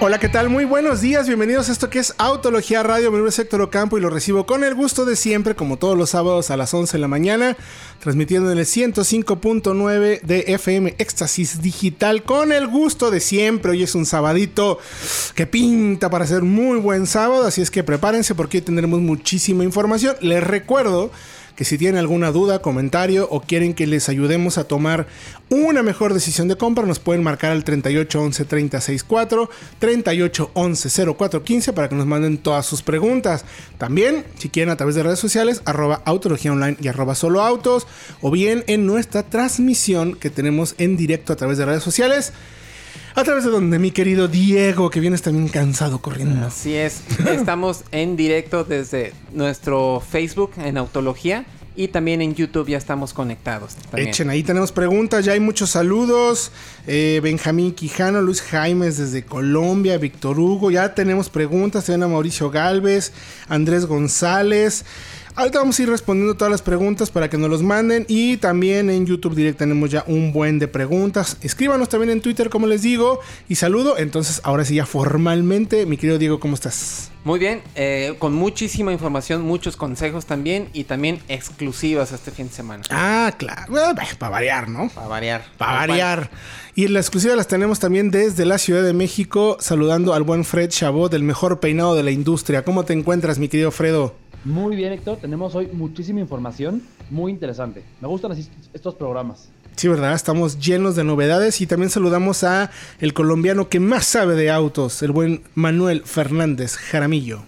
Hola, ¿qué tal? Muy buenos días, bienvenidos a esto que es Autología Radio. Mi nombre es Héctor Ocampo y lo recibo con el gusto de siempre, como todos los sábados a las 11 de la mañana, transmitiendo en el 105.9 de FM Éxtasis Digital, con el gusto de siempre. Hoy es un sabadito que pinta para ser muy buen sábado, así es que prepárense porque hoy tendremos muchísima información. Les recuerdo que si tienen alguna duda, comentario o quieren que les ayudemos a tomar una mejor decisión de compra, nos pueden marcar al 3811 364 3811 0415 para que nos manden todas sus preguntas. También, si quieren, a través de redes sociales, arroba autología online y arroba solo autos, o bien en nuestra transmisión que tenemos en directo a través de redes sociales. A través de donde mi querido Diego, que vienes también cansado corriendo. Así es, estamos en directo desde nuestro Facebook en Autología y también en YouTube ya estamos conectados. Echen, ahí tenemos preguntas, ya hay muchos saludos. Eh, Benjamín Quijano, Luis Jaimes desde Colombia, Víctor Hugo, ya tenemos preguntas. También a Mauricio Galvez, Andrés González. Ahorita vamos a ir respondiendo todas las preguntas para que nos los manden. Y también en YouTube Direct tenemos ya un buen de preguntas. Escríbanos también en Twitter, como les digo. Y saludo. Entonces, ahora sí, ya formalmente, mi querido Diego, ¿cómo estás? Muy bien, eh, con muchísima información, muchos consejos también y también exclusivas este fin de semana. Ah, claro. Para variar, ¿no? Para variar. Para variar. Y la exclusiva las tenemos también desde la Ciudad de México, saludando al buen Fred Chabot, del mejor peinado de la industria. ¿Cómo te encuentras, mi querido Fredo? Muy bien, Héctor. Tenemos hoy muchísima información muy interesante. Me gustan así estos programas. Sí, ¿verdad? Estamos llenos de novedades y también saludamos a el colombiano que más sabe de autos, el buen Manuel Fernández Jaramillo.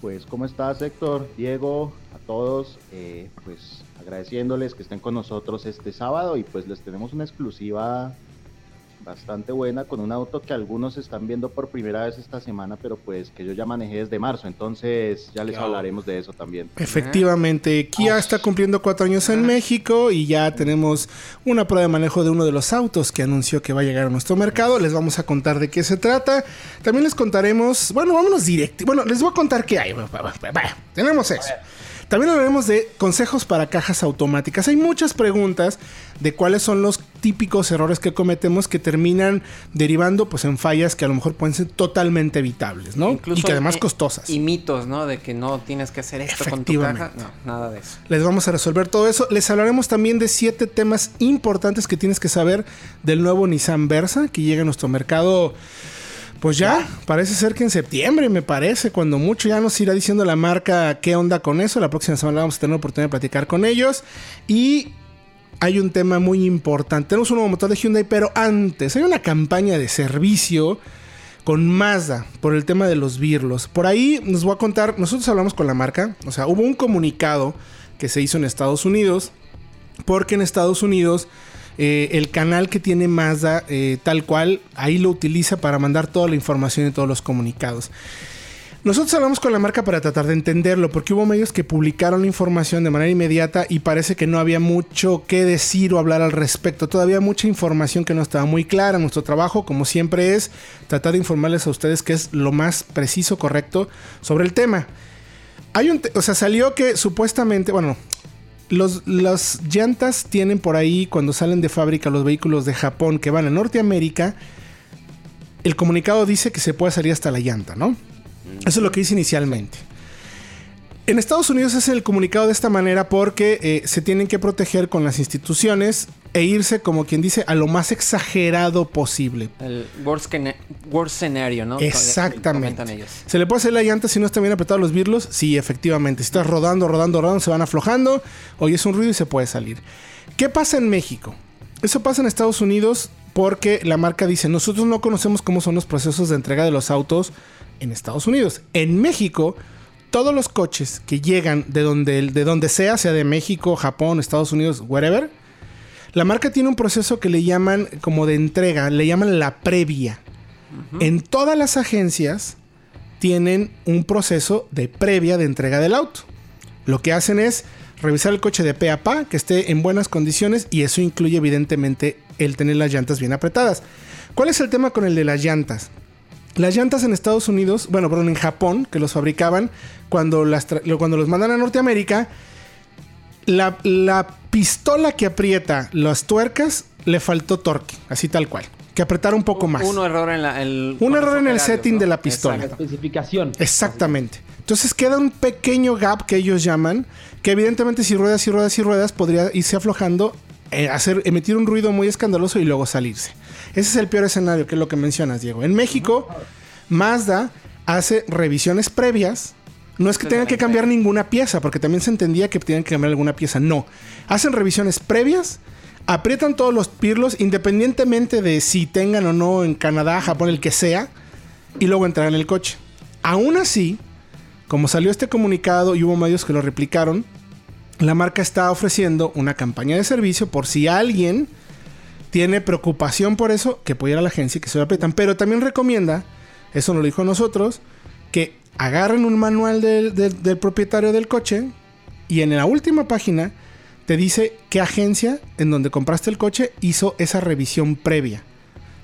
Pues, ¿cómo estás, Héctor? Diego, a todos, eh, pues agradeciéndoles que estén con nosotros este sábado y pues les tenemos una exclusiva bastante buena con un auto que algunos están viendo por primera vez esta semana, pero pues que yo ya manejé desde marzo, entonces ya les hablaremos de eso también. Efectivamente, Kia está cumpliendo cuatro años en México y ya tenemos una prueba de manejo de uno de los autos que anunció que va a llegar a nuestro mercado. Les vamos a contar de qué se trata. También les contaremos, bueno, vámonos directo. Bueno, les voy a contar qué hay. Tenemos eso. También hablaremos de consejos para cajas automáticas. Hay muchas preguntas de cuáles son los típicos errores que cometemos que terminan derivando pues en fallas que a lo mejor pueden ser totalmente evitables, ¿no? Incluso y que además costosas. Y mitos, ¿no? De que no tienes que hacer esto con tu caja. No, nada de eso. Les vamos a resolver todo eso. Les hablaremos también de siete temas importantes que tienes que saber del nuevo Nissan Versa que llega a nuestro mercado pues ya, parece ser que en septiembre, me parece, cuando mucho ya nos irá diciendo la marca qué onda con eso. La próxima semana vamos a tener la oportunidad de platicar con ellos. Y hay un tema muy importante. Tenemos un nuevo motor de Hyundai, pero antes hay una campaña de servicio con Mazda por el tema de los birlos. Por ahí nos voy a contar, nosotros hablamos con la marca, o sea, hubo un comunicado que se hizo en Estados Unidos, porque en Estados Unidos eh, el canal que tiene Mazda, eh, tal cual, ahí lo utiliza para mandar toda la información y todos los comunicados. Nosotros hablamos con la marca para tratar de entenderlo, porque hubo medios que publicaron la información de manera inmediata y parece que no había mucho que decir o hablar al respecto. Todavía mucha información que no estaba muy clara. Nuestro trabajo, como siempre, es tratar de informarles a ustedes que es lo más preciso, correcto sobre el tema. Hay un, o sea, salió que supuestamente, bueno, los, las llantas tienen por ahí, cuando salen de fábrica los vehículos de Japón que van a Norteamérica, el comunicado dice que se puede salir hasta la llanta, ¿no? Eso es lo que dice inicialmente. En Estados Unidos es el comunicado de esta manera porque eh, se tienen que proteger con las instituciones e irse, como quien dice, a lo más exagerado posible. El worst, worst scenario, ¿no? Exactamente. ¿Se le puede hacer la llanta si no están bien apretados los birlos? Sí, efectivamente. Si estás rodando, rodando, rodando, se van aflojando, oyes un ruido y se puede salir. ¿Qué pasa en México? Eso pasa en Estados Unidos porque la marca dice, nosotros no conocemos cómo son los procesos de entrega de los autos en Estados Unidos. En México todos los coches que llegan de donde, de donde sea, sea de México, Japón, Estados Unidos, wherever, la marca tiene un proceso que le llaman como de entrega, le llaman la previa. En todas las agencias tienen un proceso de previa de entrega del auto. Lo que hacen es revisar el coche de pe a pa, que esté en buenas condiciones y eso incluye evidentemente el tener las llantas bien apretadas. ¿Cuál es el tema con el de las llantas? Las llantas en Estados Unidos, bueno, perdón, en Japón, que los fabricaban, cuando, las cuando los mandan a Norteamérica, la, la pistola que aprieta las tuercas le faltó torque, así tal cual. Que apretara un poco más. Un error en la, el, Un error en el setting ¿no? de la pistola. La especificación. Exactamente. Entonces queda un pequeño gap que ellos llaman, que evidentemente si ruedas y ruedas y ruedas podría irse aflojando, eh, hacer, emitir un ruido muy escandaloso y luego salirse. Ese es el peor escenario, que es lo que mencionas, Diego. En México, Mazda hace revisiones previas. No es que tengan que cambiar ninguna pieza, porque también se entendía que tenían que cambiar alguna pieza. No. Hacen revisiones previas, aprietan todos los pirlos, independientemente de si tengan o no en Canadá, Japón, el que sea, y luego entregan el coche. Aún así, como salió este comunicado y hubo medios que lo replicaron, la marca está ofreciendo una campaña de servicio por si alguien tiene preocupación por eso, que puede ir a la agencia y que se lo aprietan. Pero también recomienda, eso nos lo dijo a nosotros, que agarren un manual del, del- del propietario del coche y en la última página te dice qué agencia en donde compraste el coche hizo esa revisión previa.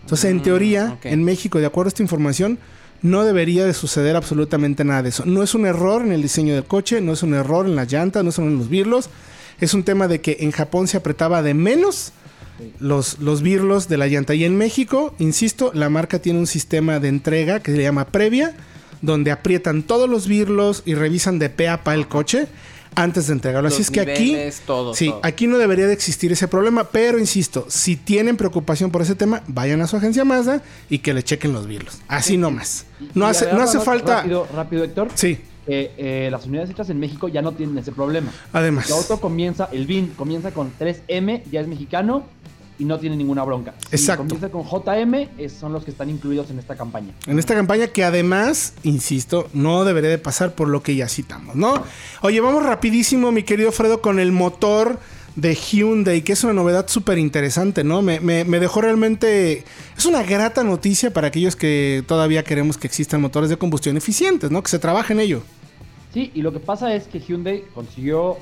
Entonces, en Mm, teoría, en México, de acuerdo a esta información, no debería de suceder absolutamente nada de eso. No es un error en el diseño del coche, no es un error en las llantas, no son en los birlos. Es un tema de que en Japón se apretaba de menos los, los birlos de la llanta. Y en México, insisto, la marca tiene un sistema de entrega que se llama previa, donde aprietan todos los birlos y revisan de pe a pa el coche antes de entregarlo. Así es que aquí, niveles, todo, sí, todo. aquí no debería de existir ese problema, pero insisto, si tienen preocupación por ese tema, vayan a su agencia Mazda y que le chequen los birlos. Así nomás. No Y hace, no hace falta. Rápido, rápido, Héctor. Sí, que eh, las unidades hechas en México ya no tienen ese problema. además. El auto comienza, el VIN comienza con 3M, ya es mexicano y no tiene ninguna bronca. Si Exacto. comienza con JM, son los que están incluidos en esta campaña. En esta campaña que además, insisto, no debería de pasar por lo que ya citamos, ¿no? Oye, vamos rapidísimo, mi querido Fredo, con el motor de Hyundai, que es una novedad súper interesante, ¿no? Me, me- me dejó realmente... Es una grata noticia para aquellos que todavía queremos que existan motores de combustión eficientes, ¿no? Que se trabaje en ello. Sí, y lo que pasa es que Hyundai consiguió,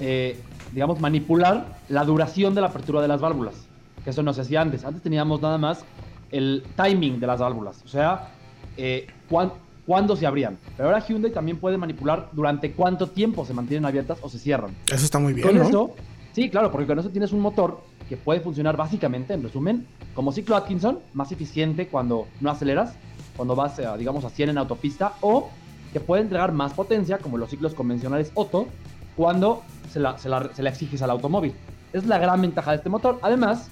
eh, digamos, manipular la duración de la apertura de las válvulas. Que eso no se hacía antes. Antes teníamos nada más el timing de las válvulas. O sea, eh, cuán- cuándo se abrían. Pero ahora Hyundai también puede manipular durante cuánto tiempo se mantienen abiertas o se cierran. Eso está muy bien, Con ¿no? eso, sí, claro, porque con eso tienes un motor que puede funcionar básicamente, en resumen, como ciclo Atkinson, más eficiente cuando no aceleras, cuando vas, digamos, a 100 en autopista, o que puede entregar más potencia, como los ciclos convencionales Otto, cuando se la, se la- se la exiges al automóvil. Es la gran ventaja de este motor. Además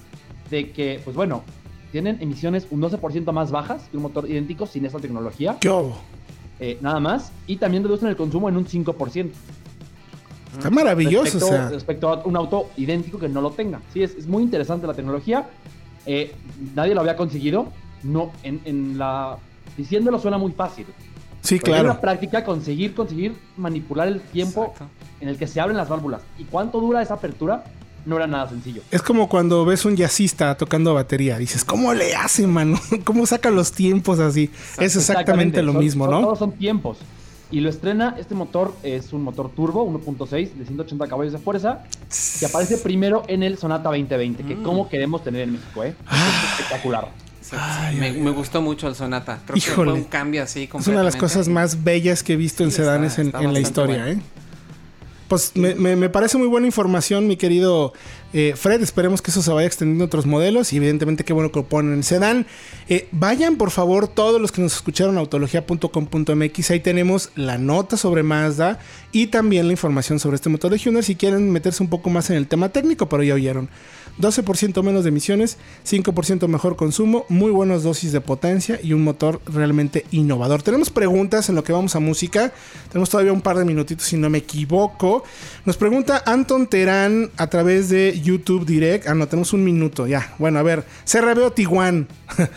de que, pues bueno, tienen emisiones un 12% más bajas que un motor idéntico sin esta tecnología, ¿Qué eh, nada más, y también reducen el consumo en un 5%. Está maravilloso, respecto, o sea... respecto a un auto idéntico que no lo tenga. Sí, es, es muy interesante la tecnología. Eh, nadie lo había conseguido. No, en, en la. Diciéndolo suena muy fácil. Sí, Pero en la claro. práctica, conseguir, conseguir manipular el tiempo Exacto. en el que se abren las válvulas y cuánto dura esa apertura, no era nada sencillo. Es como cuando ves un jazzista tocando batería. Dices, ¿cómo le hace, mano? ¿Cómo saca los tiempos así? Es exactamente, lo Son- mismo, son- ¿no? Todos son tiempos. Y lo estrena, este motor es un motor turbo 1.6 de 180 caballos de fuerza, que aparece primero en el Sonata 2020, que Mm. como queremos tener en México, ¿eh? Ah. Es espectacular. Ay, me, gustó mucho el Sonata. Creo que Híjole. fue un cambio así Es una de las cosas más bellas que he visto en sedanes está- en, está en la historia, bueno. ¿eh? Pues me, me- me parece muy buena información, mi querido eh, Fred. Esperemos que eso se vaya extendiendo a otros modelos. Y evidentemente, qué bueno que lo ponen en. Eh, vayan, por favor, todos los que nos escucharon a autología.com.mx. Ahí tenemos la nota sobre Mazda y también la información sobre este motor de Hyundai. Si quieren meterse un poco más en el tema técnico, pero ya oyeron. 12% menos de emisiones, 5% mejor consumo, muy buenas dosis de potencia y un motor realmente innovador. Tenemos preguntas en lo que vamos a música. Tenemos todavía un par de minutitos si no me equivoco. Nos pregunta Anton Terán a través de YouTube Direct. Ah, no, tenemos un minuto ya. Bueno, a ver, CRB o Tiguan.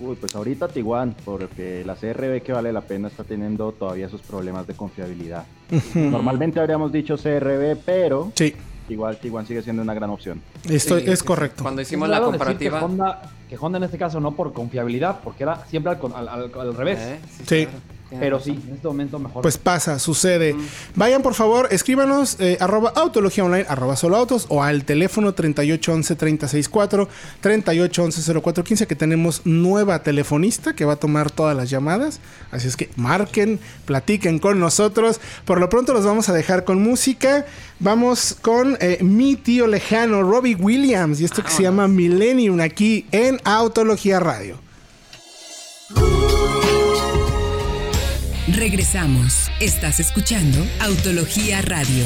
Uy, pues ahorita Tiguan, porque la CRB que vale la pena está teniendo todavía sus problemas de confiabilidad. Normalmente habríamos dicho CRB, pero sí, igual Tiguan sigue siendo una gran opción. Sí, sí, es correcto. Cuando hicimos la comparativa. Que Honda, que Honda en este caso no por confiabilidad, porque era siempre al, con- al- al- al revés. Eh, sí, Sí. claro. Pero sí, en este momento mejor. Pues pasa, sucede. Vayan por favor, escríbanos eh, arroba autología online, arroba solo autos o al teléfono 3811 364 3811 0415 que tenemos nueva telefonista que va a tomar todas las llamadas. Así es que marquen, platiquen con nosotros. Por lo pronto los vamos a dejar con música. Vamos con eh, mi tío lejano, Robbie Williams, y esto que se llama Millennium aquí en Autología Radio. Regresamos. Estás escuchando Autología Radio.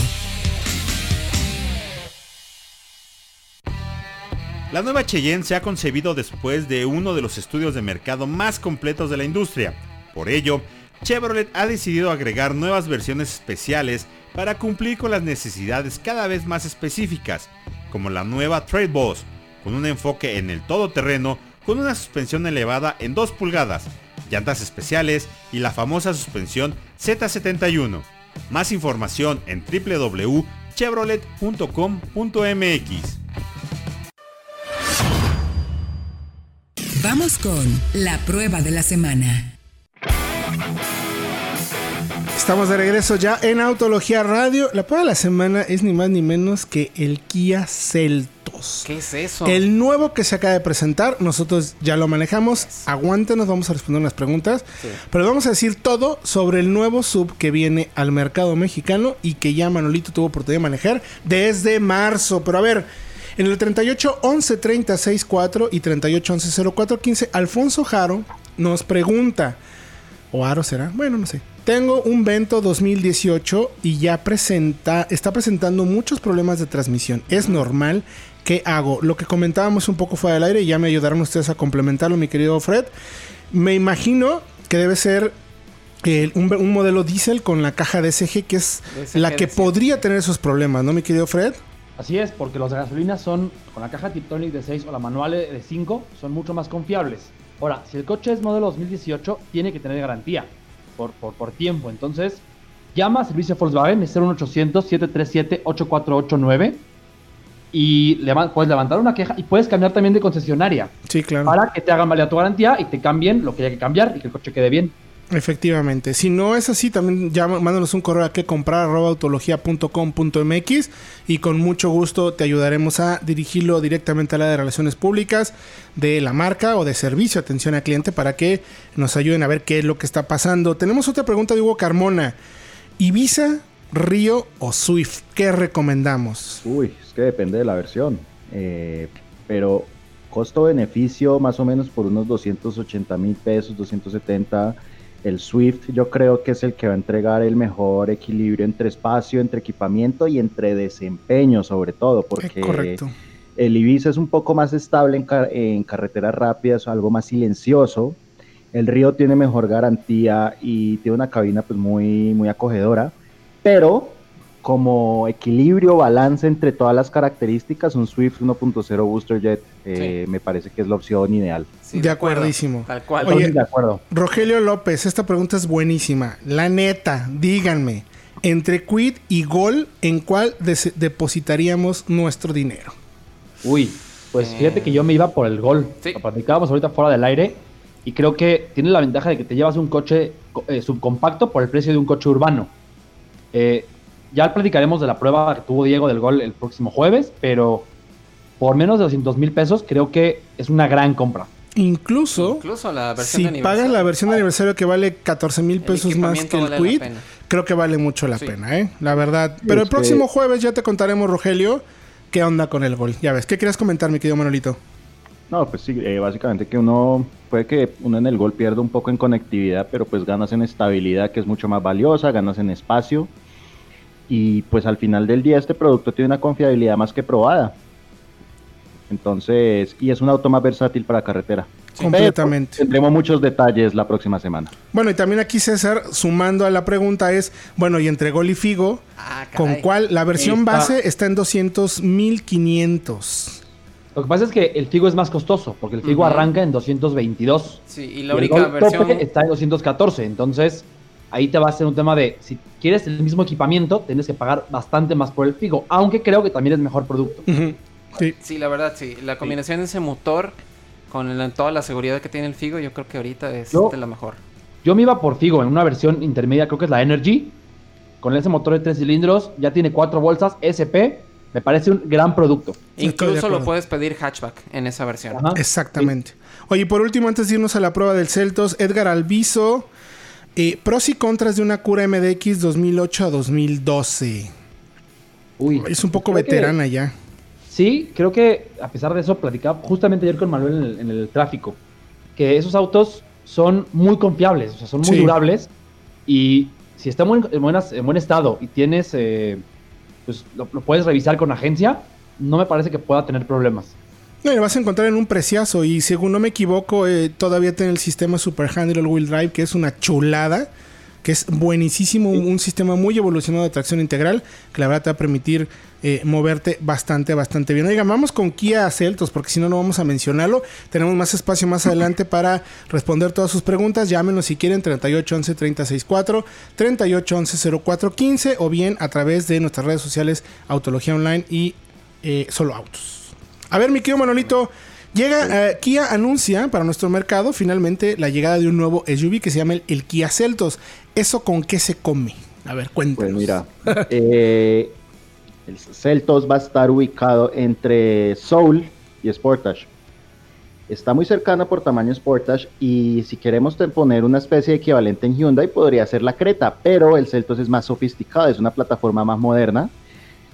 La nueva Cheyenne se ha concebido después de uno de los estudios de mercado más completos de la industria. Por ello, Chevrolet ha decidido agregar nuevas versiones especiales para cumplir con las necesidades cada vez más específicas, como la nueva Trade Boss, con un enfoque en el todoterreno, con una suspensión elevada en 2 pulgadas, llantas especiales y la famosa suspensión Z71. Más información en www.chevrolet.com.mx. Vamos con la prueba de la semana. Estamos de regreso ya en Autología Radio. La prueba de la semana es ni más ni menos que el Kia Celtos. ¿Qué es eso? El nuevo que se acaba de presentar, nosotros ya lo manejamos. Aguántenos, vamos a responder unas preguntas. Sí. Pero vamos a decir todo sobre el nuevo sub que viene al mercado mexicano y que ya Manolito tuvo oportunidad de manejar desde marzo. Pero a ver, en el 38 11 36 4 y 38 11 04 15, Alfonso Jaro nos pregunta. ¿O Aro será? Bueno, no sé. Tengo un Vento 2018 y ya presenta, está presentando muchos problemas de transmisión. Es normal. ¿Qué hago? Lo que comentábamos un poco fuera del aire y ya me ayudaron ustedes a complementarlo, mi querido Fred. Me imagino que debe ser el- un, un modelo diésel con la caja DSG, que es DSG la que podría tener esos problemas, ¿no, mi querido Fred? Así es, porque los de gasolina son, con la caja Tiptronic de 6 o la manual de 5, son mucho más confiables. Ahora, si el coche es modelo 2018, tiene que tener garantía por, por, por tiempo. Entonces, llama a servicio Volkswagen, es 01800-737-8489 y leva- puedes levantar una queja y puedes cambiar también de concesionaria Sí, claro. para que te hagan valer tu garantía y te cambien lo que haya que cambiar y que el coche quede bien. Efectivamente. Si no es así, también llama, mándanos un correo a que comprar autología.com.mx y con mucho gusto te ayudaremos a dirigirlo directamente a la de relaciones públicas de la marca o de servicio atención al cliente para que nos ayuden a ver qué es lo que está pasando. Tenemos otra pregunta de Hugo Carmona. Ibiza, Río o Swift, ¿qué recomendamos? Uy, es que depende de la versión. Eh, pero costo-beneficio más o menos por unos 280 mil pesos, 270. El Swift yo creo que es el que va a entregar el mejor equilibrio entre espacio, entre equipamiento y entre desempeño sobre todo, Eh, porque correcto. el Ibiza es un poco más estable en, car- en carreteras rápidas, algo más silencioso. El Río tiene mejor garantía y tiene una cabina pues muy, muy acogedora. Pero como equilibrio, balance entre todas las características, un Swift 1.0 Booster Jet eh, me parece que es la opción ideal. Sí, De acuerdísimo. Tal cual. Oye, de acuerdo. Rogelio López, esta pregunta es buenísima. La neta, díganme, entre Quid y Gol, ¿en cuál depositaríamos nuestro dinero? Uy, pues Eh. fíjate que yo me iba por el gol. Sí. Lo platicábamos ahorita fuera del aire. Y creo que tiene la ventaja de que te llevas un coche co- eh, subcompacto por el precio de un coche urbano. Eh, ya platicaremos de la prueba que tuvo Diego del gol el próximo jueves, pero por menos de 200 mil pesos creo que es una gran compra. Incluso, Incluso la versión si de pagas la versión de aniversario que vale 14 mil pesos más que el vale pena. creo que vale mucho la Sí. pena, ¿eh? La verdad. Pero el es que- próximo jueves ya te contaremos, Rogelio, qué onda con el Gol. Ya ves, ¿qué quieres comentar, mi querido Manolito? No, pues sí, eh, básicamente que uno puede que uno en el gol pierda un poco en conectividad, pero pues ganas en estabilidad que es mucho más valiosa, ganas en espacio y pues al final del día este producto tiene una confiabilidad más que probada. Entonces, y es un auto más versátil para carretera. Completamente. Tendremos muchos detalles la próxima semana. Bueno, y también aquí César, sumando a la pregunta es, bueno, y entre Gol y Figo, Ah, ¿con cuál? La versión Está- base está en 200 mil 500. Lo que pasa es que el Figo es más costoso, porque el Figo arranca en 222. Sí, y Y la el única Gol versión. tope está en 214. Entonces, ahí te va a ser un tema de si quieres el mismo equipamiento, tienes que pagar bastante más por el Figo, aunque creo que también es mejor producto. Ujú. Sí. Sí, la verdad, sí. La combinación de ese motor con el- toda la seguridad que tiene el Figo, yo creo que ahorita es Yo- de la mejor. Yo me iba por Figo en una versión intermedia, creo que es la Energy, con ese motor de tres cilindros, ya tiene cuatro bolsas, SP, me parece un gran producto. Incluso lo puedes pedir hatchback en esa versión. Exactamente. Oye, por último, antes de irnos a la prueba del Celtos, Edgar Alviso, eh, pros y contras de una cura MDX 2008 a 2012. Uy, es un poco veterana ya. Sí, creo que a pesar de eso, platicaba justamente ayer con Manuel en el, tráfico, que esos autos son muy confiables, o sea, son muy durables y si está en, buenas, en buen estado y tienes, eh, pues lo, puedes revisar con agencia, no me parece que pueda tener problemas. No, lo vas a encontrar en un preciazo y según no me equivoco, eh, todavía tiene el sistema Super Handle Wheel Drive, que es una chulada que es buenísimo, un, sistema muy evolucionado de tracción integral, que la verdad te va a permitir eh, moverte bastante, bastante bien. Oigan, vamos con Kia Celtos, porque si no, no vamos a mencionarlo. Tenemos más espacio más adelante para responder todas sus preguntas. Llámenos si quieren 3811 364 3811 0415 o bien a través de nuestras redes sociales Autología Online y eh, Solo Autos. A ver, mi querido Manolito. Llega, eh, Kia anuncia para nuestro mercado finalmente la llegada de un nuevo SUV que se llama el, Kia Celtos. ¿Eso con qué se come? A ver, cuéntanos. Pues mira, eh, el Celtos va a estar ubicado entre Soul y Sportage. Está muy cercano por tamaño Sportage y si queremos poner una especie de equivalente en Hyundai podría ser la Creta, pero el Celtos es más sofisticado, es una plataforma más moderna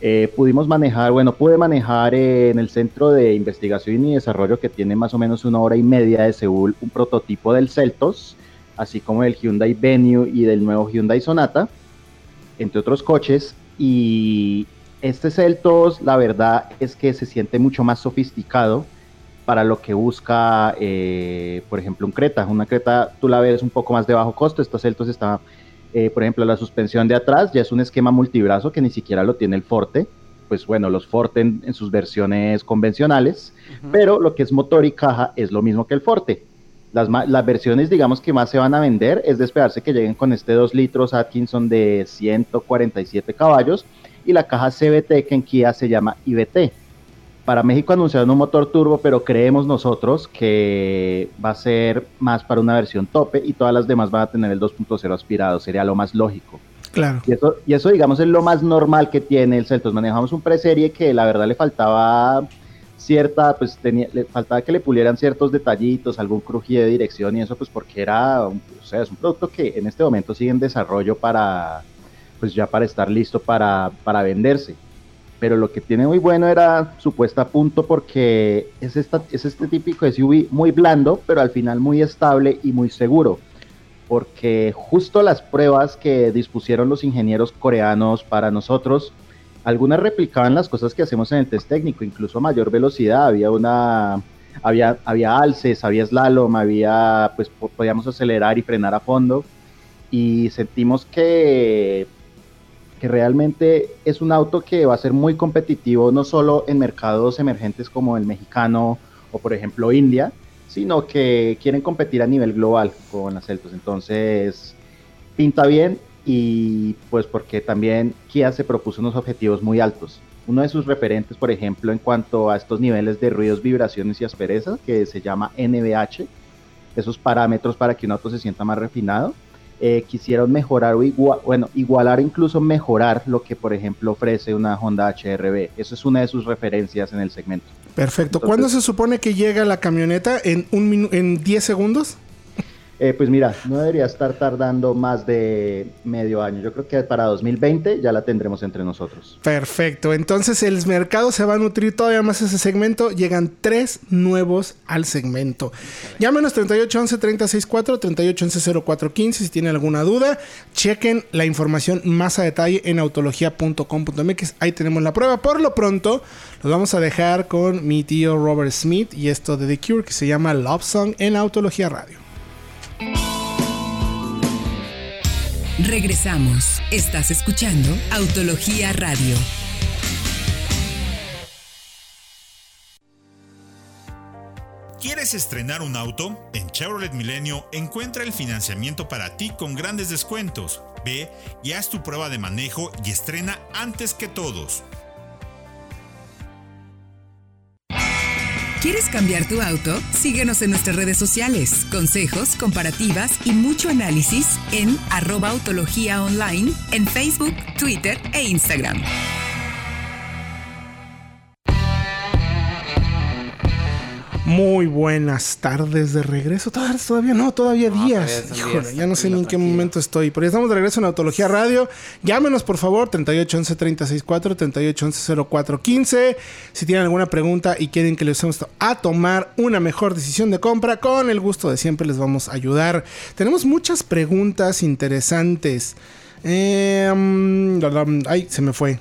eh, pudimos manejar, bueno, pude manejar en el Centro de Investigación y Desarrollo que tiene más o menos una hora y media de Seúl un prototipo del Celtos, así como del Hyundai Venue y del nuevo Hyundai Sonata, entre otros coches. Y este Celtos, la verdad es que se siente mucho más sofisticado para lo que busca, eh, por ejemplo, un Creta. Una Creta, tú la ves un poco más de bajo costo, este Celtos está eh, por ejemplo, la suspensión de atrás ya es un esquema multibrazo que ni siquiera lo tiene el Forte. Pues bueno, los Forte en, sus versiones convencionales, pero lo que es motor y caja es lo mismo que el Forte. Las, las, versiones, digamos, que más se van a vender es de esperarse que lleguen con este 2 litros Atkinson de 147 caballos y la caja CBT que en Kia se llama IBT para México anunciaron un motor turbo, pero creemos nosotros que va a ser más para una versión tope y todas las demás van a tener el 2.0 aspirado, sería lo más lógico. Claro. Y eso, y eso, digamos, es lo más normal que tiene el Celtos. Manejamos un preserie que la verdad le faltaba cierta, pues tenía, le faltaba que le pulieran ciertos detallitos, algún crujido de dirección y eso, pues porque era, o sea, es un producto que en este momento sigue en desarrollo para, pues ya para estar listo para, para venderse pero lo que tiene muy bueno era su puesta a punto porque es, esta, es este típico SUV muy blando, pero al final muy estable y muy seguro. Porque justo las pruebas que dispusieron los ingenieros coreanos para nosotros, algunas replicaban las cosas que hacemos en el test técnico, incluso a mayor velocidad, había una había, había alces, había slalom, había pues podíamos acelerar y frenar a fondo y sentimos que que realmente es un auto que va a ser muy competitivo no solo en mercados emergentes como el mexicano o por ejemplo India, sino que quieren competir a nivel global con las Celtos. Entonces, pinta bien y pues porque también Kia se propuso unos objetivos muy altos. Uno de sus referentes, por ejemplo, en cuanto a estos niveles de ruidos, vibraciones y asperezas, que se llama NVH, esos parámetros para que un auto se sienta más refinado, eh, quisieron mejorar o igual, bueno, igualar incluso mejorar lo que por ejemplo ofrece una Honda HRB. Eso es una de sus referencias en el segmento. Perfecto. ¿Cuándo se supone que llega la camioneta? ¿En, un en 10 segundos? Eh, pues mira, no debería estar tardando más de medio año. Yo creo que para 2020 ya la tendremos entre nosotros. Perfecto. Entonces el mercado se va a nutrir todavía más ese segmento. Llegan tres nuevos al segmento. Llámenos 3811 364 3811 0415 si tienen alguna duda. Chequen la información más a detalle en autología.com.mx. Ahí tenemos la prueba. Por lo pronto, los vamos a dejar con mi tío Robert Smith y esto de The Cure que se llama Love Song en Autología Radio. Regresamos. Estás escuchando Autología Radio. ¿Quieres estrenar un auto? En Chevrolet Milenio encuentra el financiamiento para ti con grandes descuentos. Ve y haz tu prueba de manejo y estrena antes que todos. ¿Quieres cambiar tu auto? Síguenos en nuestras redes sociales. Consejos, comparativas y mucho análisis en arroba autología online en Facebook, Twitter e Instagram. Muy buenas tardes de regreso. Todavía, todavía no, todavía No, días. todavía Híjole, días, ya no sé ni en qué tranquilo. momento estoy. Pero ya estamos de regreso en Autología Radio. Llámenos, por favor, 3811 364 3811 0415 Si tienen alguna pregunta y quieren que les ayudemos a tomar una mejor decisión de compra, con el gusto de siempre les vamos a ayudar. Tenemos muchas preguntas interesantes. Eh, la, ay, se me fue.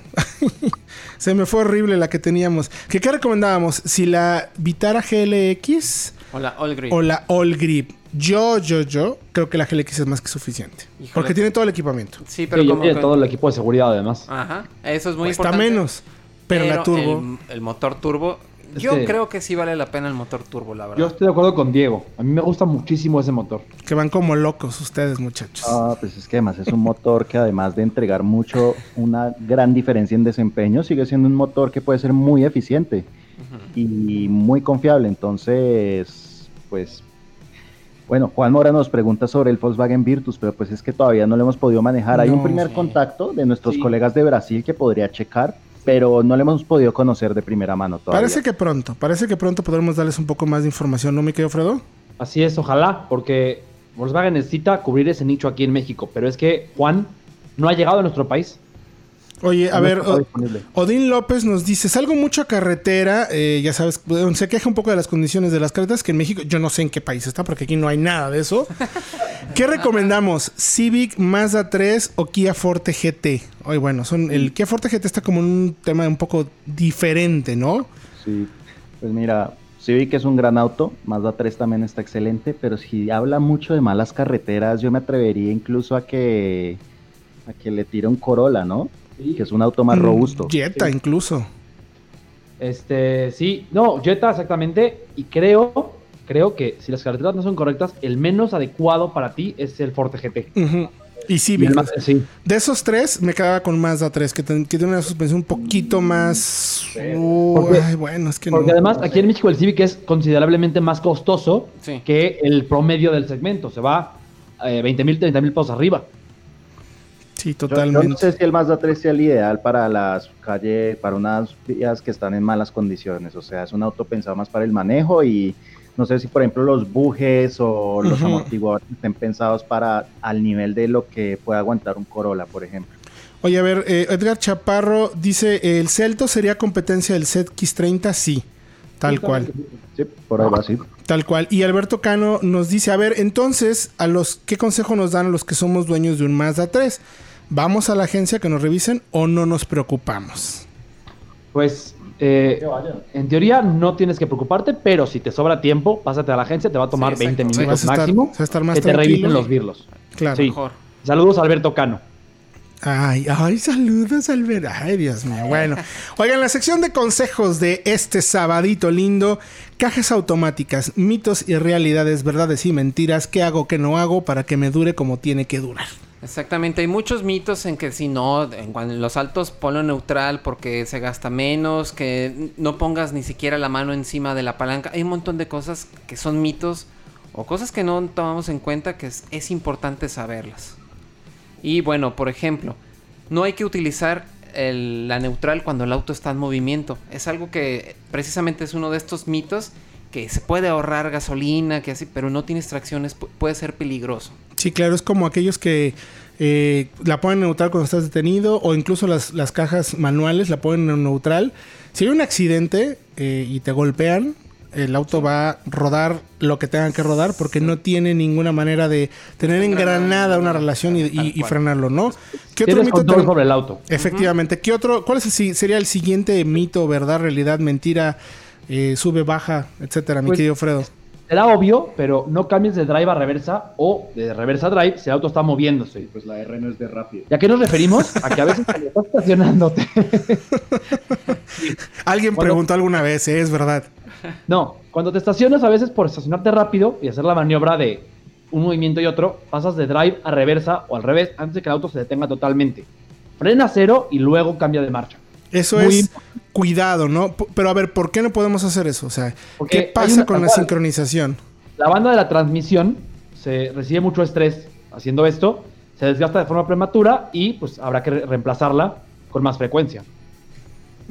se me fue horrible la que teníamos. ¿Qué, qué recomendábamos? Si la Vitara GLX All o la All Grip. Yo, yo, yo creo que la GLX es más que suficiente. Híjole. Porque tiene todo el equipamiento. Sí, pero Sí, como tiene que- todo el equipo de seguridad además. Ajá, eso es muy Cuesta importante. menos. Pero, la turbo. El, el motor turbo. Es Yo que- creo que sí vale la pena el motor turbo, la verdad. Yo estoy de acuerdo con Diego. A mí me gusta muchísimo ese motor. Que van como locos ustedes, muchachos. Ah, pues es que además es un motor que además de entregar mucho, una gran diferencia en desempeño, sigue siendo un motor que puede ser muy eficiente y muy confiable. Entonces, pues, bueno, Juan Mora nos pregunta sobre el Volkswagen Virtus, pero pues es que todavía no lo hemos podido manejar. Hay un primer sí. contacto de nuestros Sí. colegas de Brasil que podría checar, pero no lo hemos podido conocer de primera mano todavía. Parece que pronto, parece que pronto podremos darles un poco más de información, ¿no, mi querido Fredo? Así es, ojalá, porque Volkswagen necesita cubrir ese nicho aquí en México. Pero es que Juan no ha llegado a nuestro país. Oye, a ver, o-. Odín López nos dice, salgo mucho a carretera, eh, ya sabes, se queja un poco de las condiciones de las carreteras, que en México, yo no sé en qué país está, porque aquí no hay nada de eso. ¿Qué recomendamos? ¿Civic, Mazda 3 o Kia Forte GT? Oye, bueno, son, el Kia Forte GT está como en un tema un poco diferente, ¿no? Sí, pues mira, Civic es un gran auto, Mazda 3 también está excelente, pero si habla mucho de malas carreteras, yo me atrevería incluso a que a que le tire un Corolla, ¿no? Que es un auto más Mm, robusto. Jetta incluso. Este, sí, no, Jetta exactamente. Y creo, creo que si las carreteras no son correctas, el menos adecuado para ti es el Forte GT. Y más- sí. De esos tres, me quedaba con Mazda 3, que, ten- que tiene una suspensión un poquito más... Uh, Porque- ay, bueno, es que Porque no. además aquí en México el Civic es considerablemente más costoso Sí. que el promedio del segmento. Se va eh, 20 mil, 30 mil pesos arriba. Sí, Yo- Yo, totalmente. no sé si el Mazda 3 sea el ideal para las calles, para unas vías que están en malas condiciones. O sea, es un auto pensado más para el manejo y no sé si, por ejemplo, los bujes o los amortiguadores estén pensados para al nivel de lo que puede aguantar un Corolla, por ejemplo. Oye, a ver, eh, Edgar Chaparro dice, ¿el Celto sería competencia del ZX30? Sí, tal cual, Sí, por ahí va así. tal cual. Y Alberto Cano nos dice, a ver, entonces, a los ¿qué consejo nos dan a los que somos dueños de un Mazda 3? ¿Vamos a la agencia que nos revisen o no nos preocupamos? Pues eh, en teoría no tienes que preocuparte, pero si te sobra tiempo, pásate a la agencia, te va a tomar Sí, 20 exacto. Sí, minutos vas a estar- máximo vas a estar más que te revisen los birlos. Claro. Sí. Mejor. Saludos a Alberto Cano. Ay, ay, saludos, Alberto. Ay, Dios mío. Bueno, oigan, la sección de consejos de este sabadito lindo, cajas automáticas, mitos y realidades, verdades y mentiras, qué hago, qué no hago para que me dure como tiene que durar. Exactamente, hay muchos mitos en que si no, en los altos ponlo neutral porque se gasta menos, que no pongas ni siquiera la mano encima de la palanca. Hay un montón de cosas que son mitos o cosas que no tomamos en cuenta que es, es importante saberlas. Y bueno, por ejemplo, no hay que utilizar el- la neutral cuando el auto está en movimiento. Es algo que precisamente es uno de estos mitos que se puede ahorrar gasolina, que así, pero no tienes tracciones, pu- puede ser peligroso. Sí, claro, es como aquellos que eh, la ponen neutral cuando estás detenido o incluso las, las cajas manuales la ponen en neutral. Si hay un accidente eh, y te golpean, el auto va a rodar lo que tengan que rodar porque no tiene ninguna manera de tener engranada una relación y, frenarlo, ¿no? ¿Qué otro mito control sobre el auto. Efectivamente. ¿Qué otro? ¿Cuál es el si- sería el siguiente mito, verdad, realidad, mentira, eh, sube, baja, etcétera, mi Pues- querido Fredo? Será obvio, pero no cambies de drive a reversa o de reversa a drive si el auto está moviéndose. Pues la R no es de rápido. ¿Y a qué nos referimos? A que a veces cuando estás estacionándote. Alguien preguntó alguna vez, eh, es verdad. No, cuando te estacionas a veces por estacionarte rápido y hacer la maniobra de un movimiento y otro, pasas de drive a reversa o al revés antes de que el auto se detenga totalmente. Frena a cero y luego cambia de marcha. Eso Muy es cuidado, ¿no? Pero a ver, ¿por qué no podemos hacer eso? O sea, Porque ¿qué pasa una- con la cual. sincronización? La banda de la transmisión se recibe mucho estrés haciendo esto, se desgasta de forma prematura y pues habrá que re- reemplazarla con más frecuencia.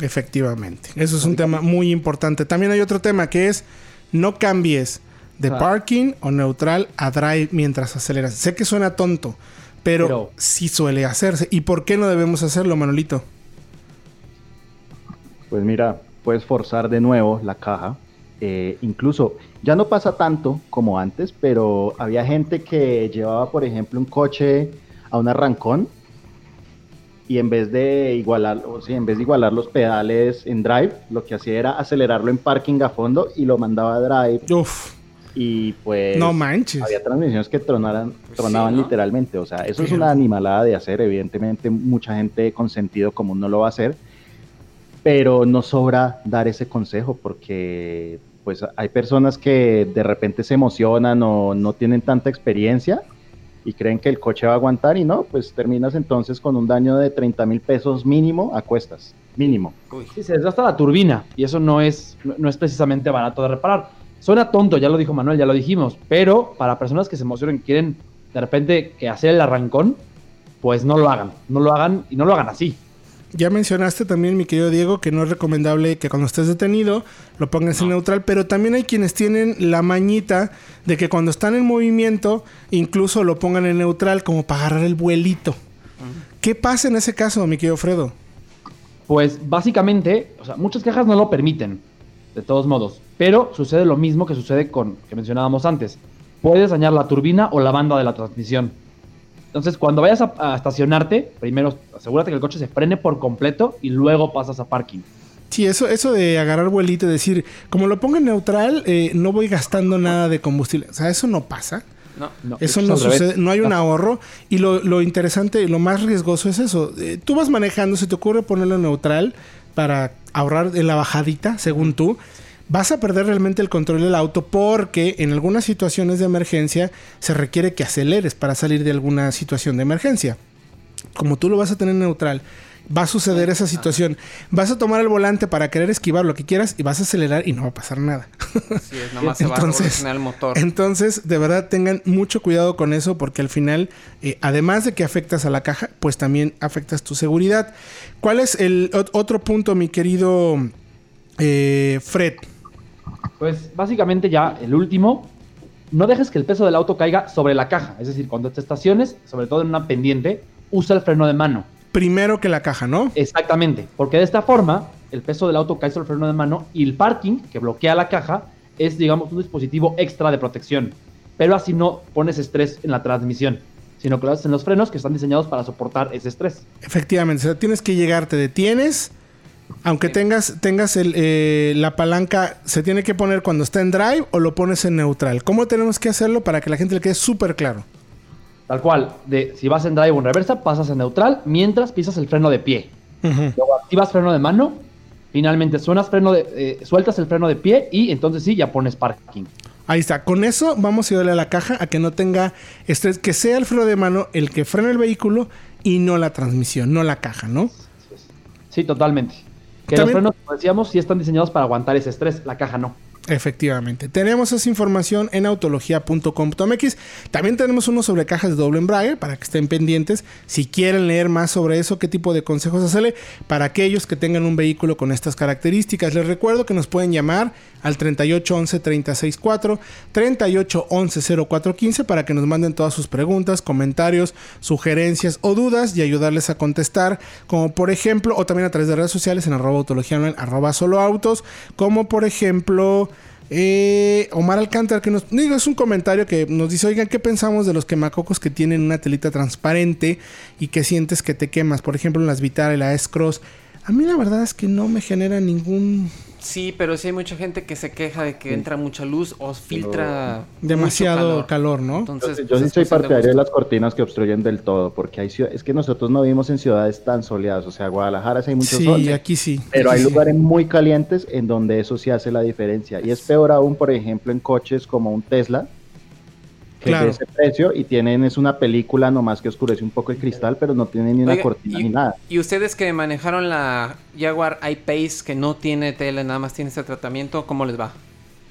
Efectivamente. Eso es un tema muy importante. También hay otro tema que es no cambies de Ah. parking o neutral a drive mientras aceleras. Sé que suena tonto, pero, Pero- sí suele hacerse. ¿Y por qué no debemos hacerlo, Manolito? Pues mira, puedes forzar de nuevo la caja. Eh, incluso ya no pasa tanto como antes, pero había gente que llevaba, por ejemplo, un coche a un arrancón y en vez de igualar, o sea, en vez de igualar los pedales en drive, lo que hacía era acelerarlo en parking a fondo y lo mandaba a drive Uf, y pues no manches. había transmisiones que tronaran, Pues tronaban sí, ¿no? literalmente. O sea, eso es una animalada de hacer. Evidentemente, mucha gente con sentido común no lo va a hacer. Pero no sobra dar ese consejo porque pues hay personas que de repente se emocionan o no tienen tanta experiencia y creen que el coche va a aguantar y no, pues terminas entonces con un daño de 30 mil pesos mínimo a cuestas. Mínimo. Sí, se desgasta la turbina y eso no es, no, es precisamente barato de reparar. Suena tonto, ya lo dijo Manuel, ya lo dijimos, pero para personas que se emocionan, quieren de repente que hacer el arrancón, pues no lo hagan, no lo hagan y no lo hagan así. Ya mencionaste también, mi querido Diego, que no es recomendable que cuando estés detenido lo pongas en neutral, pero también hay quienes tienen la mañita de que cuando están en movimiento incluso lo pongan en neutral como para agarrar el vuelito. ¿Qué pasa en ese caso, mi querido Fredo? Pues básicamente, o sea, muchas cajas no lo permiten, de todos modos, pero sucede lo mismo que sucede con que mencionábamos antes. Puedes dañar la turbina o la banda de la transmisión. Entonces, cuando vayas a, a estacionarte, primero asegúrate que el coche se frene por completo y luego pasas a parking. Sí, eso, eso de agarrar vuelito y decir, como lo pongo en neutral, eh, no voy gastando nada de combustible. O sea, eso no pasa. No. No, Eso es no sucede, no hay un ahorro. Y lo, lo interesante, lo más riesgoso es eso. Eh, tú vas manejando, se te ocurre ponerlo en neutral para ahorrar en la bajadita, según tú. Vas a perder realmente el control del auto porque en algunas situaciones de emergencia se requiere que aceleres para salir de alguna situación de emergencia. Como tú lo vas a tener neutral, va a suceder esa situación. Vas a tomar el volante para querer esquivar lo que quieras y vas a acelerar y no va a pasar nada. Así es, nomás se va a Entonces- el motor. Entonces, de verdad, tengan mucho cuidado con eso porque al final, eh, además de que afectas a la caja, pues también afectas tu seguridad. ¿Cuál es el ot- otro punto, mi querido eh, Fred? Pues básicamente ya el último, no dejes que el peso del auto caiga sobre la caja. Es decir, cuando te estaciones, sobre todo en una pendiente, usa el freno de mano. Primero que la caja, ¿no? Exactamente, porque de esta forma el peso del auto cae sobre el freno de mano y el parking que bloquea la caja es, digamos, un dispositivo extra de protección. Pero así no pones estrés en la transmisión, sino que lo haces en los frenos que están diseñados para soportar ese estrés. Efectivamente, o sea, tienes que llegar, te detienes. Aunque tengas, tengas el, eh, la palanca, ¿se tiene que poner cuando está en drive o lo pones en neutral? ¿Cómo tenemos que hacerlo para que la gente le quede súper claro? Tal cual, de si vas en drive o en reversa, pasas en neutral mientras pisas el freno de pie. Luego activas freno de mano, finalmente suenas freno de, eh, sueltas el freno de pie y entonces sí, ya pones parking. Ahí está. Con eso vamos a ayudarle a la caja a que no tenga estrés, que sea el freno de mano el que frene el vehículo y no la transmisión, no la caja, ¿no? Sí, totalmente. Que También- los frenos, como decíamos, sí están diseñados para aguantar ese estrés, la caja no. Efectivamente. Tenemos esa información en autología.com.mx. También tenemos uno sobre cajas de doble embrague para que estén pendientes. Si quieren leer más sobre eso, qué tipo de consejos hacerle para aquellos que tengan un vehículo con estas características. Les recuerdo que nos pueden llamar al 3811 364 3811 0415 para que nos manden todas sus preguntas, comentarios, sugerencias o dudas y ayudarles a contestar, como por ejemplo, o también a través de redes sociales en arroba autología solo autos, como por ejemplo eh, Omar Alcántara que nos digo, es un comentario que nos dice, oigan, ¿qué pensamos de los quemacocos que tienen una telita transparente y que sientes que te quemas? Por ejemplo, en las Vitara y la S-Cross. A mí la verdad es que no me genera ningún Sí, pero sí hay mucha gente que se queja de que entra mucha luz o filtra demasiado calor, ¿no? Entonces, Yo pues, sí soy partidario de las cortinas que obstruyen del todo, porque hay es que nosotros no vivimos en ciudades tan soleadas, o sea, Guadalajara sí hay mucho Sí, sol, aquí sí. pero hay sí. lugares muy calientes en donde eso sí hace la diferencia. Y es peor aún, por ejemplo, en coches como un Tesla, Claro. ese precio y tienen es una película nomás que oscurece un poco el cristal, pero no tiene ni una Oiga, cortina y- ni nada. Y ustedes que manejaron la Jaguar I-Pace, que no tiene tele, nada más tiene este tratamiento, ¿cómo les va?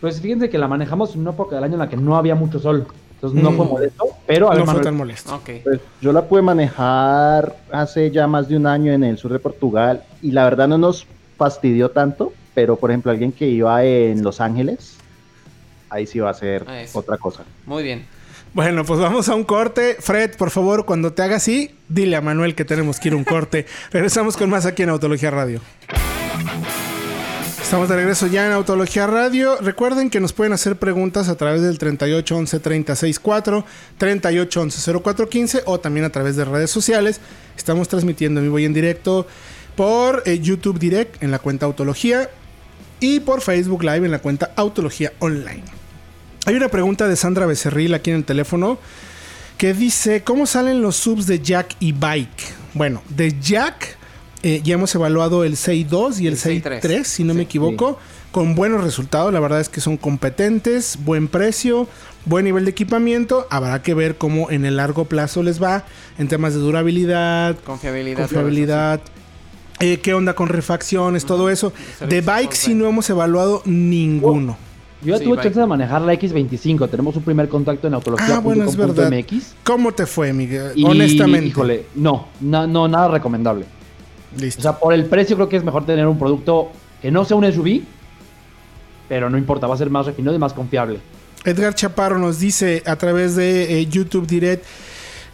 Pues fíjense que la manejamos en una época del año en la que no había mucho sol. Entonces no Mm. fue molesto, pero a ver, no fue Manuel, tan molesto. Ok. Pues yo la pude manejar hace ya más de un año en el sur de Portugal y la verdad no nos fastidió tanto, pero por ejemplo alguien que iba en Los Ángeles, ahí sí va a ser Ah, otra cosa. Muy bien. Bueno, pues vamos a un corte. Fred, por favor, cuando te haga así, dile a Manuel que tenemos que ir a un corte. Regresamos con más aquí en Autología Radio. Estamos de regreso ya en Autología Radio. Recuerden que nos pueden hacer preguntas a través del 38 11 36 4, 38 11 04 15 o también a través de redes sociales. Estamos transmitiendo en vivo y en directo por eh, YouTube Direct en la cuenta Autología y por Facebook Live en la cuenta Autología Online. Hay una pregunta de Sandra Becerril aquí en el teléfono que dice, ¿cómo salen los subs de Jack y Bike? Bueno, de Jack eh, ya hemos evaluado el 6.2 y el, El 6.3, 6.3, si no me sí. equivoco, con buenos resultados. La verdad es que son competentes, buen precio, buen nivel de equipamiento. Habrá que ver cómo en el largo plazo les va en temas de durabilidad, Confiabilidad. confiabilidad. eh, ¿Qué onda con refacciones? Todo eso. De Bike sí no hemos evaluado ninguno. Yo ya Sí, tuve bye. chance de manejar la X25. Tenemos un primer contacto en autología.com.mx. Ah, bueno, es verdad. ¿Cómo te fue, Miguel? Y, Honestamente. Híjole, no, no, no, nada recomendable. Listo. O sea, por el precio creo que es mejor tener un producto que no sea un SUV, pero no importa, va a ser más refinado y más confiable. Edgar Chaparro nos dice a través de eh, YouTube Direct.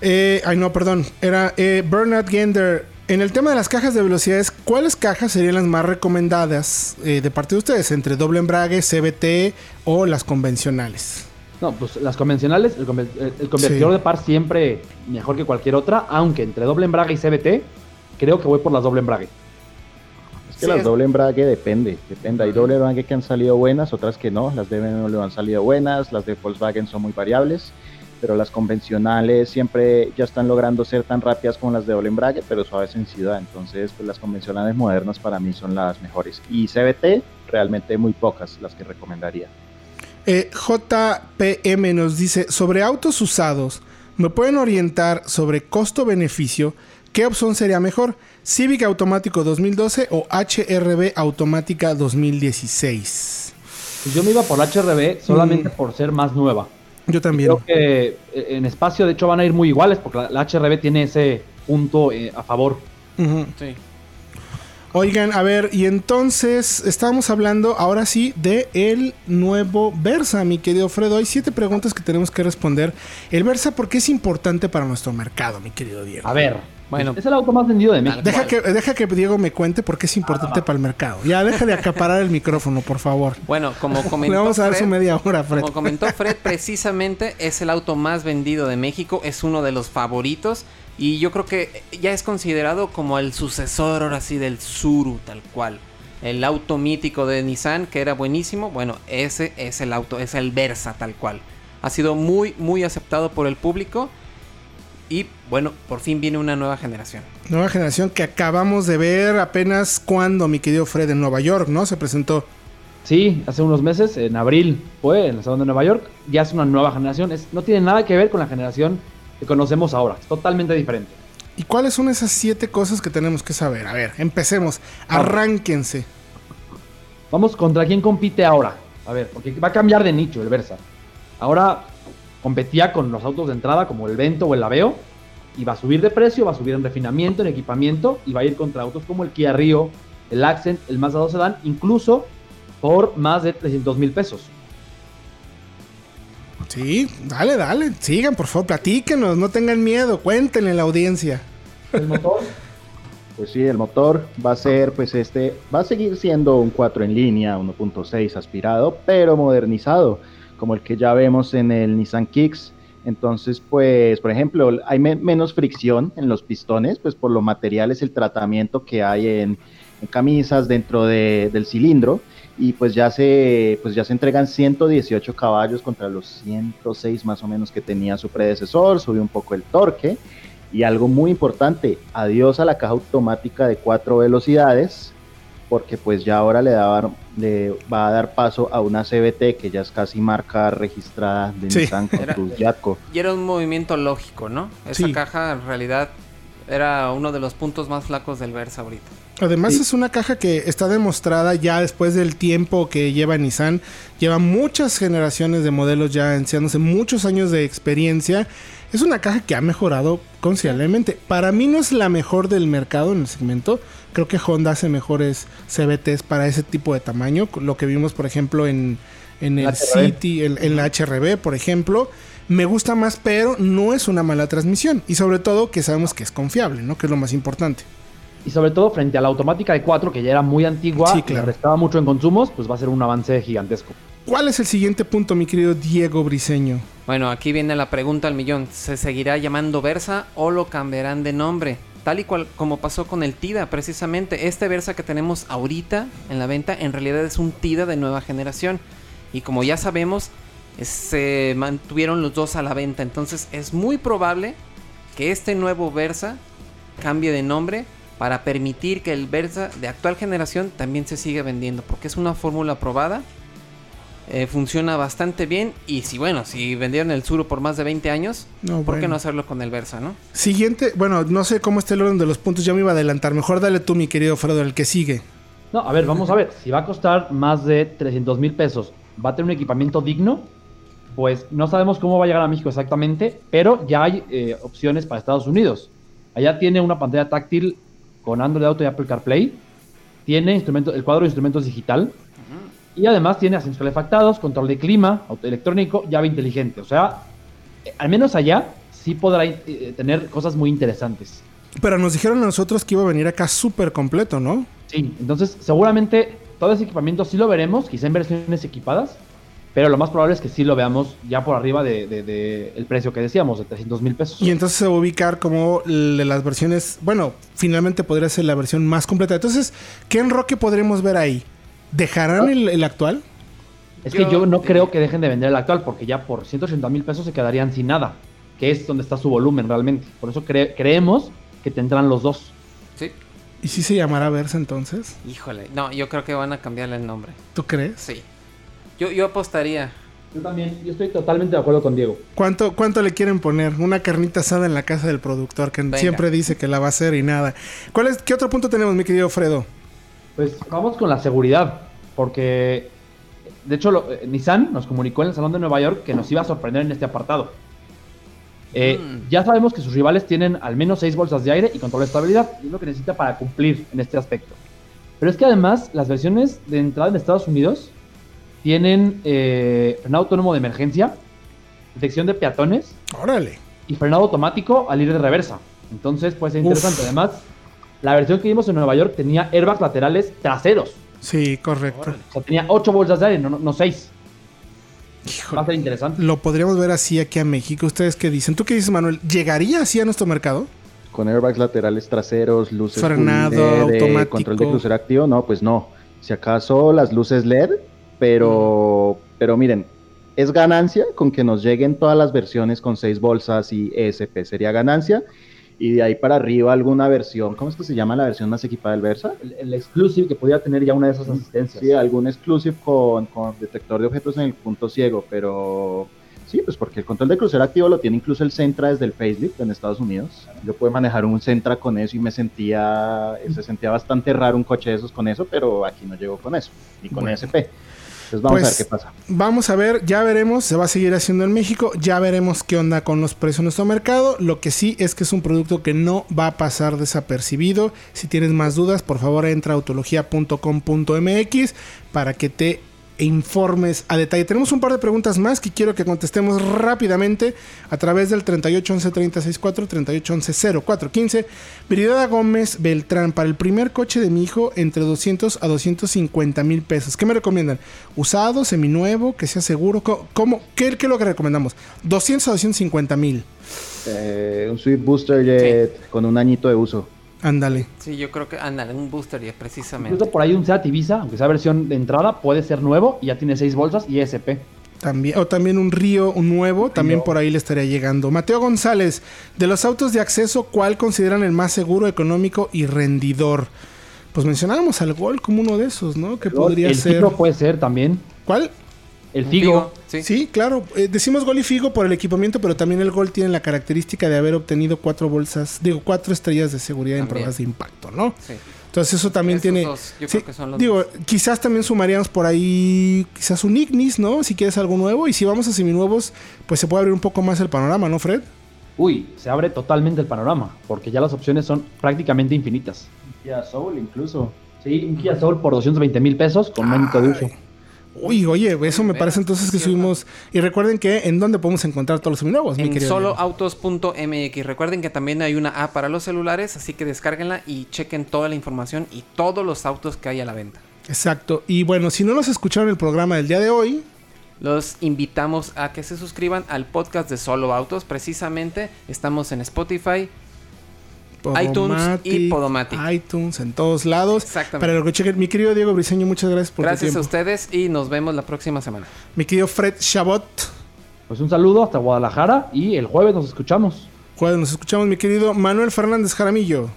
eh, ay, no, perdón. Era eh, Bernard Gender. En el tema de las cajas de velocidades, ¿cuáles cajas serían las más recomendadas eh, de parte de ustedes? ¿Entre doble embrague, CBT o las convencionales? No, pues las convencionales, el, conven- el- el convertidor Sí. de par siempre mejor que cualquier otra, aunque entre doble embrague y CBT, creo que voy por las doble embrague. Es que Sí, las es- doble embrague depende, depende. Hay doble embrague que han salido buenas, otras que no. Las de BMW han salido buenas, las de Volkswagen son muy variables, pero las convencionales siempre ya están logrando ser tan rápidas como las de doble embrague, pero suaves en ciudad. Entonces, pues las convencionales modernas para mí son las mejores. Y CBT, realmente muy pocas las que recomendaría. Eh, JPM nos dice, sobre autos usados, ¿me pueden orientar sobre costo-beneficio? ¿Qué opción sería mejor? ¿Civic Automático 2012 o HRB Automática 2016? Pues yo me iba por la HRB solamente Mm. por ser más nueva. Yo también. Creo que eh, en espacio, de hecho, van a ir muy iguales porque la, la HRB tiene ese punto eh, a favor. Sí. Oigan, a ver, y entonces estábamos hablando ahora sí de el nuevo Versa, mi querido Fredo. Hay siete preguntas que tenemos que responder. El Versa, ¿por qué es importante para nuestro mercado, mi querido Diego? A ver, Bueno. es el auto más vendido de México. Deja que, deja que Diego me cuente por qué es importante para el mercado. Ya, deja de acaparar el micrófono, por favor. Bueno, como comentó Le vamos a dar Fred, su media hora, Fred. Como comentó Fred, precisamente es el auto más vendido de México, es uno de los favoritos y yo creo que ya es considerado como el sucesor ahora sí del Suru tal cual. El auto mítico de Nissan que era buenísimo, bueno, ese es el auto, es el Versa tal cual. Ha sido muy muy aceptado por el público y bueno, por fin viene una nueva generación. Nueva generación que acabamos de ver apenas cuando, mi querido Fred, en Nueva York, ¿no? Se presentó. Sí, hace unos meses, en abril, fue en el Salón de Nueva York. Ya es una nueva generación. Es, no tiene nada que ver con la generación que conocemos ahora. Es totalmente diferente. ¿Y cuáles son esas siete cosas que tenemos que saber? A ver, empecemos. Arránquense. Vamos contra quién compite ahora. A ver, porque va a cambiar de nicho el Versa. Ahora competía con los autos de entrada como el Vento o el Aveo. Y va a subir de precio, va a subir en refinamiento, en equipamiento. Y va a ir contra autos como el Kia Rio, el Accent, el Mazda 2 Sedan, incluso por más de 300 mil pesos. Sí, dale, dale. Sigan, por favor, platíquenos. No tengan miedo. Cuéntenle a la audiencia. El motor Pues sí, el motor va a ser, pues este, va a seguir siendo un 4 en línea, 1.6 aspirado, pero modernizado, como el que ya vemos en el Nissan Kicks. Entonces, pues, por ejemplo, hay me- menos fricción en los pistones, pues por los materiales, el tratamiento que hay en, en camisas dentro de- del cilindro. Y pues ya se, pues ya se entregan 118 caballos contra los 106 más o menos que tenía su predecesor, subió un poco el torque. Y algo muy importante, adiós a la caja automática de cuatro velocidades, porque pues ya ahora le, daba, le va a dar paso a una CBT que ya es casi marca registrada de Sí. Nissan con Era- tus Yatco. Y era un movimiento lógico, ¿no? Esa Sí. caja en realidad era uno de los puntos más flacos del Versa ahorita. Además es una caja que está demostrada ya después del tiempo que lleva Nissan. Lleva muchas generaciones de modelos ya ancianos, muchos años de experiencia. Es una caja que ha mejorado considerablemente. Para mí no es la mejor del mercado en el segmento. Creo que Honda hace mejores CBTs para ese tipo de tamaño. Lo que vimos, por ejemplo, en, en el La HRB. City, en, en la HRB, por ejemplo. Me gusta más, pero no es una mala transmisión. Y sobre todo que sabemos que es confiable, ¿no? Que es lo más importante. Y sobre todo frente a la automática de 4, que ya era muy antigua Sí, claro. restaba mucho en consumos, pues va a ser un avance gigantesco. ¿Cuál es el siguiente punto, mi querido Diego Briseño? Bueno, aquí viene la pregunta al millón. ¿Se seguirá llamando Versa o lo cambiarán de nombre? Tal y cual como pasó con el TIDA, precisamente. Este Versa que tenemos ahorita en la venta en realidad es un TIDA de nueva generación. Y como ya sabemos, es- se mantuvieron los dos a la venta. Entonces es muy probable que este nuevo Versa cambie de nombre para permitir que el Versa de actual generación también se siga vendiendo. Porque es una fórmula probada eh, funciona bastante bien. Y si, bueno, si vendieron el Suro por más de 20 años, No, ¿por qué no hacerlo con el Versa, no? Siguiente, bueno, no sé cómo está el orden de los puntos, ya me iba a adelantar. Mejor dale tú, mi querido Fredo, el que sigue. No, a ver, vamos a ver. Si va a costar más de 300 mil pesos, va a tener un equipamiento digno, pues no sabemos cómo va a llegar a México exactamente, pero ya hay eh, opciones para Estados Unidos. Allá tiene una pantalla táctil con Android Auto y Apple CarPlay. Tiene instrumento, el cuadro de instrumentos digital. Y además tiene asientos calefactados, control de clima, auto electrónico, llave inteligente. O sea, eh, al menos allá sí podrá eh, tener cosas muy interesantes. Pero nos dijeron a nosotros que iba a venir acá súper completo, ¿no? Sí, entonces seguramente todo ese equipamiento sí lo veremos, quizá en versiones equipadas, pero lo más probable es que sí lo veamos ya por arriba de, de- de el precio que decíamos, de 300 mil pesos. Y entonces se va a ubicar como de las versiones, bueno, finalmente podría ser la versión más completa. Entonces, ¿qué enroque podremos ver ahí? ¿Dejarán el, el actual? Es que Yo yo no diría- creo que dejen de vender el actual, porque ya por 180 mil pesos se quedarían sin nada, que es donde está su volumen realmente. Por eso cre- creemos que tendrán los dos. Sí. ¿Y si se llamará Versa entonces? Híjole, no, yo creo que van a cambiarle el nombre. ¿Tú crees? Sí. Yo, yo apostaría. Yo también, yo estoy totalmente de acuerdo con Diego. ¿Cuánto, ¿Cuánto le quieren poner? Una carnita asada en la casa del productor que Venga. siempre dice que la va a hacer y nada. ¿Cuál es, ¿Qué otro punto tenemos, mi querido Fredo? Pues vamos con la seguridad, porque de hecho lo- eh, Nissan nos comunicó en el Salón de Nueva York que nos iba a sorprender en este apartado. Eh, Mm. Ya sabemos que sus rivales tienen al menos seis bolsas de aire y control de estabilidad, y es lo que necesita para cumplir en este aspecto. Pero es que además las versiones de entrada en Estados Unidos tienen eh, frenado autónomo de emergencia, detección de peatones Órale. y frenado automático al ir de reversa. Entonces puede ser Uf. interesante. Además, la versión que vimos en Nueva York tenía airbags laterales traseros. Sí, correcto. O sea, tenía 8 bolsas de aire, no, no 6. Híjole. Va a ser interesante. Lo podríamos ver así aquí a México. ¿Ustedes qué dicen? ¿Tú qué dices, Manuel? ¿Llegaría así a nuestro mercado? Con airbags laterales traseros, luces Frenado, LED, automático. control de crucero activo, no, pues no. Si acaso las luces LED, pero, pero miren, es ganancia con que nos lleguen todas las versiones con seis bolsas y ESP sería ganancia. Y de ahí para arriba alguna versión, ¿cómo es que se llama la versión más equipada del Versa? El, el exclusive que podría tener ya una de esas asistencias. Sí, algún exclusive con, con detector de objetos en el punto ciego, pero sí, pues porque el control de crucero activo lo tiene incluso el Sentra desde el facelift en Estados Unidos. Yo pude manejar un Sentra con eso y me sentía, se sentía bastante raro un coche de esos con eso, pero aquí no llegó con eso, ni con Bueno. ESP. Entonces vamos Pues, a ver qué pasa. Vamos a ver, ya veremos, se va a seguir haciendo en México, ya veremos qué onda con los precios en nuestro mercado. Lo que sí es que es un producto que no va a pasar desapercibido. Si tienes más dudas, por favor entra a autología.com.mx para que te informes a detalle. Tenemos un par de preguntas más que quiero que contestemos rápidamente a través del 3811-364, 3811-0415. Viridada Gómez Beltrán, para el primer coche de mi hijo, entre 200 a 250 mil pesos. ¿Qué me recomiendan? ¿Usado, seminuevo, que sea seguro? ¿Cómo? ¿Qué, qué es lo que recomendamos? 200 a 250 mil. Eh, un Swift Booster Jet con un añito de uso. Ándale. Sí, yo creo que, ándale, un booster ya, precisamente. Incluso por ahí un Seat Ibiza, aunque sea versión de entrada, puede ser nuevo y ya tiene 6 bolsas y ESP. También, o también un río un nuevo, también por ahí le estaría llegando. Mateo González, de los autos de acceso, ¿cuál consideran el más seguro, económico y rendidor? pues mencionábamos al Gol como uno de esos, ¿no? Que El podría ser. Figo puede ser también. ¿Cuál? El Un Figo. Sí. Sí, claro. Eh, decimos Gol y Figo por el equipamiento, pero también el Gol tiene la característica de haber obtenido cuatro bolsas, digo, cuatro estrellas de seguridad en pruebas de impacto, ¿no? Sí. Entonces eso también Esos tiene... dos, yo sí, creo que son los digo, quizás también sumaríamos por ahí, quizás un Ignis, ¿no? Si quieres algo nuevo. Y si vamos a seminuevos, pues se puede abrir un poco más el panorama, ¿no, Fred? Uy, se abre totalmente el panorama, porque ya las opciones son prácticamente infinitas. Kia Soul incluso. Sí, un Kia Soul por 220 mil pesos con método de uso. Uy, oye, eso me parece entonces que subimos... Y recuerden que en dónde podemos encontrar todos los seminuevos, mi En querido soloautos.mx. Recuerden que también hay una app para los celulares, así que descárguenla y chequen toda la información y todos los autos que hay a la venta. Exacto. Y bueno, si no los escucharon el programa del día de hoy, Los invitamos a que se suscriban al podcast de Solo Autos. Precisamente estamos en Spotify, iTunes y Podomatic. iTunes en todos lados. Exactamente. Para lo que chequen, mi querido Diego Briseño, muchas gracias por tu Gracias a ustedes y nos vemos la próxima semana. Mi querido Fred Chabot. Pues un saludo hasta Guadalajara y el jueves nos escuchamos. Jueves nos escuchamos, mi querido Manuel Fernández Jaramillo.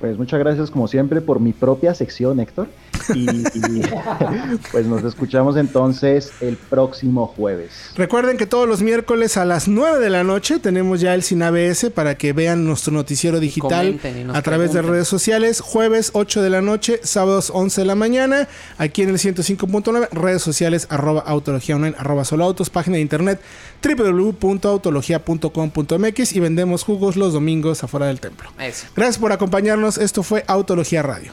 Pues muchas gracias como siempre por mi propia sección, Héctor. Y, y, pues nos escuchamos entonces el próximo jueves. Recuerden que todos los miércoles a las 9 de la noche tenemos ya el Sin ABS para que vean nuestro noticiero digital y a través de redes sociales. Jueves 8 de la noche, sábados 11 de la mañana, aquí en el 105.9, redes sociales arroba autología online, arroba solo autos, página de internet www.autologia.com.mx y vendemos jugos los domingos afuera del templo. Eso. Gracias por acompañarnos. Esto fue Autología Radio.